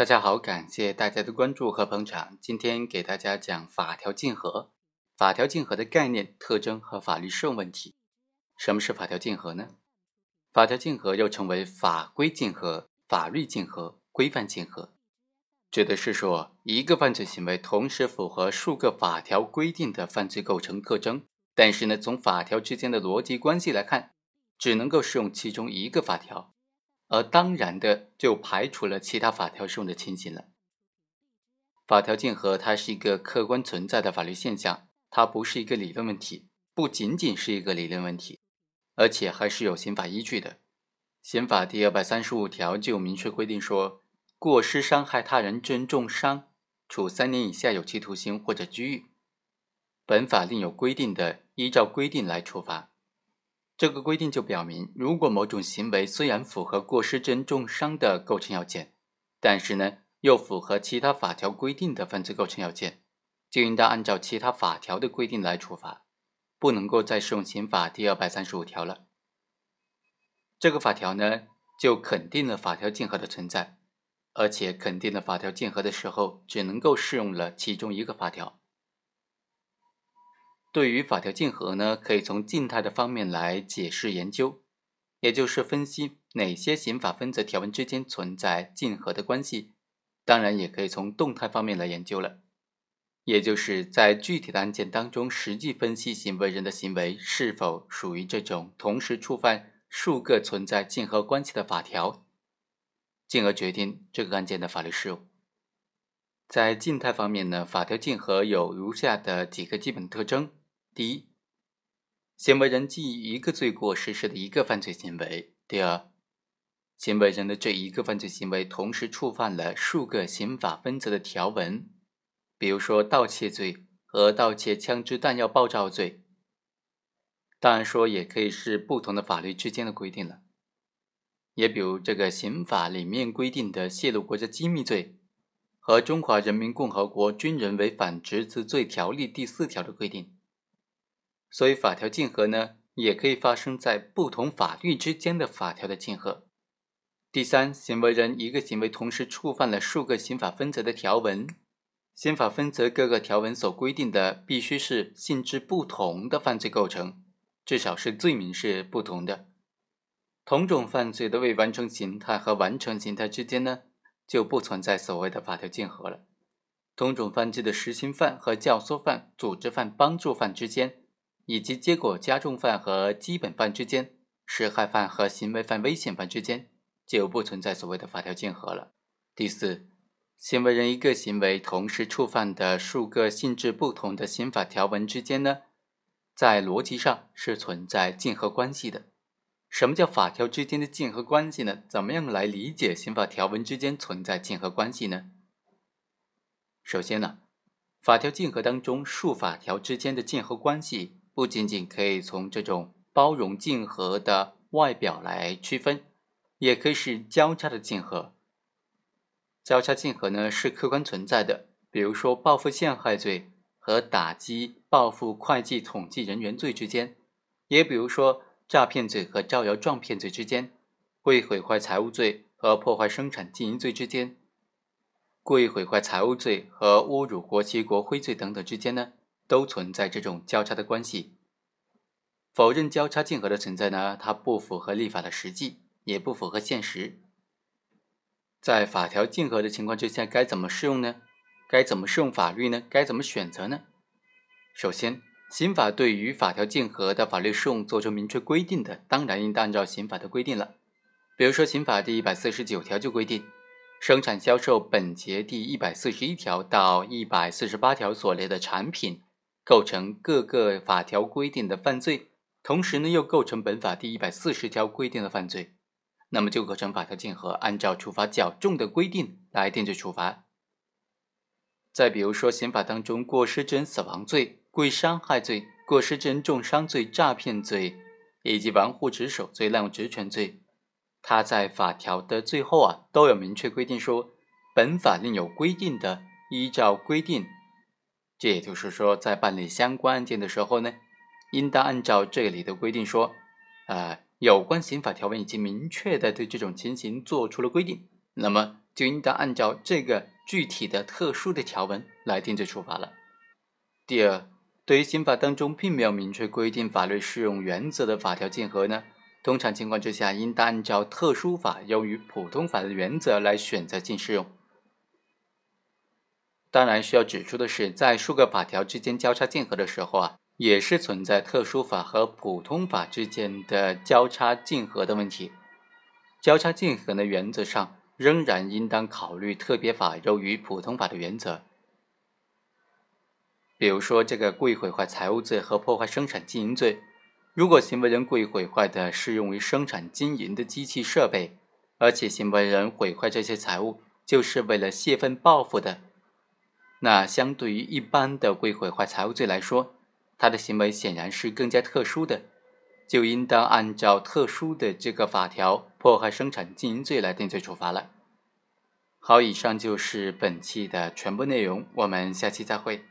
大家好，感谢大家的关注和捧场。今天给大家讲法条竞合，法条竞合的概念、特征和法律适用问题。什么是法条竞合呢？法条竞合又称为法规竞合、法律竞合、规范竞合，指的是说一个犯罪行为同时符合数个法条规定的犯罪构成特征，但是呢，从法条之间的逻辑关系来看，只能够适用其中一个法条。而当然的就排除了其他法条适用的情形了。法条竞合它是一个客观存在的法律现象，它不是一个理论问题，不仅仅是一个理论问题，而且还是有刑法依据的。刑法第二百三十五条就明确规定说，过失伤害他人致人重伤，处三年以下有期徒刑或者拘役。本法另有规定的，依照规定来处罚。这个规定就表明，如果某种行为虽然符合过失致人重伤的构成要件，但是呢又符合其他法条规定的犯罪构成要件，就应当按照其他法条的规定来处罚，不能够再适用刑法第二百三十五条了。这个法条呢就肯定了法条竞合的存在，而且肯定了法条竞合的时候只能够适用了其中一个法条。对于法条竞合呢，可以从静态的方面来解释研究，也就是分析哪些刑法分则条文之间存在竞合的关系。当然，也可以从动态方面来研究了，也就是在具体的案件当中，实际分析行为人的行为是否属于这种同时触犯数个存在竞合关系的法条，进而决定这个案件的法律适用。在静态方面呢，法条竞合有如下的几个基本特征。第一，行为人基于一个罪过实施的一个犯罪行为；第二，行为人的这一个犯罪行为同时触犯了数个刑法分则的条文，比如说盗窃罪和盗窃枪支弹药爆炸罪。当然说也可以是不同的法律之间的规定了，也比如这个刑法里面规定的泄露国家机密罪和《中华人民共和国军人违反职责罪条例》第四条的规定。所以，法条竞合呢，也可以发生在不同法律之间的法条的竞合。第三，行为人一个行为同时触犯了数个刑法分则的条文，刑法分则各个条文所规定的必须是性质不同的犯罪构成，至少是罪名是不同的。同种犯罪的未完成形态和完成形态之间呢，就不存在所谓的法条竞合了。同种犯罪的实行犯和教唆犯、组织犯、帮助犯之间。以及结果加重犯和基本犯之间，实害犯和行为犯危险犯之间，就不存在所谓的法条竞合了。第四，行为人一个行为同时触犯的数个性质不同的刑法条文之间呢，在逻辑上是存在竞合关系的。什么叫法条之间的竞合关系呢？怎么样来理解刑法条文之间存在竞合关系呢？首先呢，法条竞合当中数法条之间的竞合关系。不仅仅可以从这种包容竞合的外表来区分，也可以是交叉的竞合。交叉竞合呢是客观存在的，比如说报复陷害罪和打击报复会计统计人员罪之间，也比如说诈骗罪和招摇撞骗罪之间，故意毁坏财物罪和破坏生产经营罪之间，故意毁坏财物罪和侮辱国旗国徽罪等等之间呢？都存在这种交叉的关系。否认交叉竞合的存在呢？它不符合立法的实际，也不符合现实。在法条竞合的情况之下，该怎么适用呢？该怎么适用法律呢？该怎么选择呢？首先，刑法对于法条竞合的法律适用做出明确规定的，当然应当按照刑法的规定了。比如说，刑法第一百四十九条就规定，生产销售本节第一百四十一条到一百四十八条所列的产品。构成各个法条规定的犯罪，同时呢又构成本法第一百四十条规定的犯罪，那么就构成法条竞合，按照处罚较重的规定来定罪处罚。再比如说，刑法当中过失致人死亡罪、故意伤害罪、过失致人重伤罪、诈骗罪以及玩忽职守罪、滥用职权罪，它在法条的最后啊都有明确规定说，本法另有规定的，依照规定。这也就是说，在办理相关案件的时候呢，应当按照这里的规定说，呃，有关刑法条文已经明确的对这种情形做出了规定，那么就应当按照这个具体的特殊的条文来定罪处罚了。第二，对于刑法当中并没有明确规定法律适用原则的法条竞合呢，通常情况之下，应当按照特殊法优于普通法的原则来选择性适用。当然，需要指出的是，在数个法条之间交叉竞合的时候啊，也是存在特殊法和普通法之间的交叉竞合的问题。交叉竞合的原则上，仍然应当考虑特别法优于普通法的原则。比如说，这个故意毁坏财物罪和破坏生产经营罪，如果行为人故意毁坏的适用于生产经营的机器设备，而且行为人毁坏这些财物就是为了泄愤报复的。那相对于一般的故意毁坏财物罪来说，他的行为显然是更加特殊的，就应当按照特殊的这个法条破坏生产经营罪来定罪处罚了。好，以上就是本期的全部内容，我们下期再会。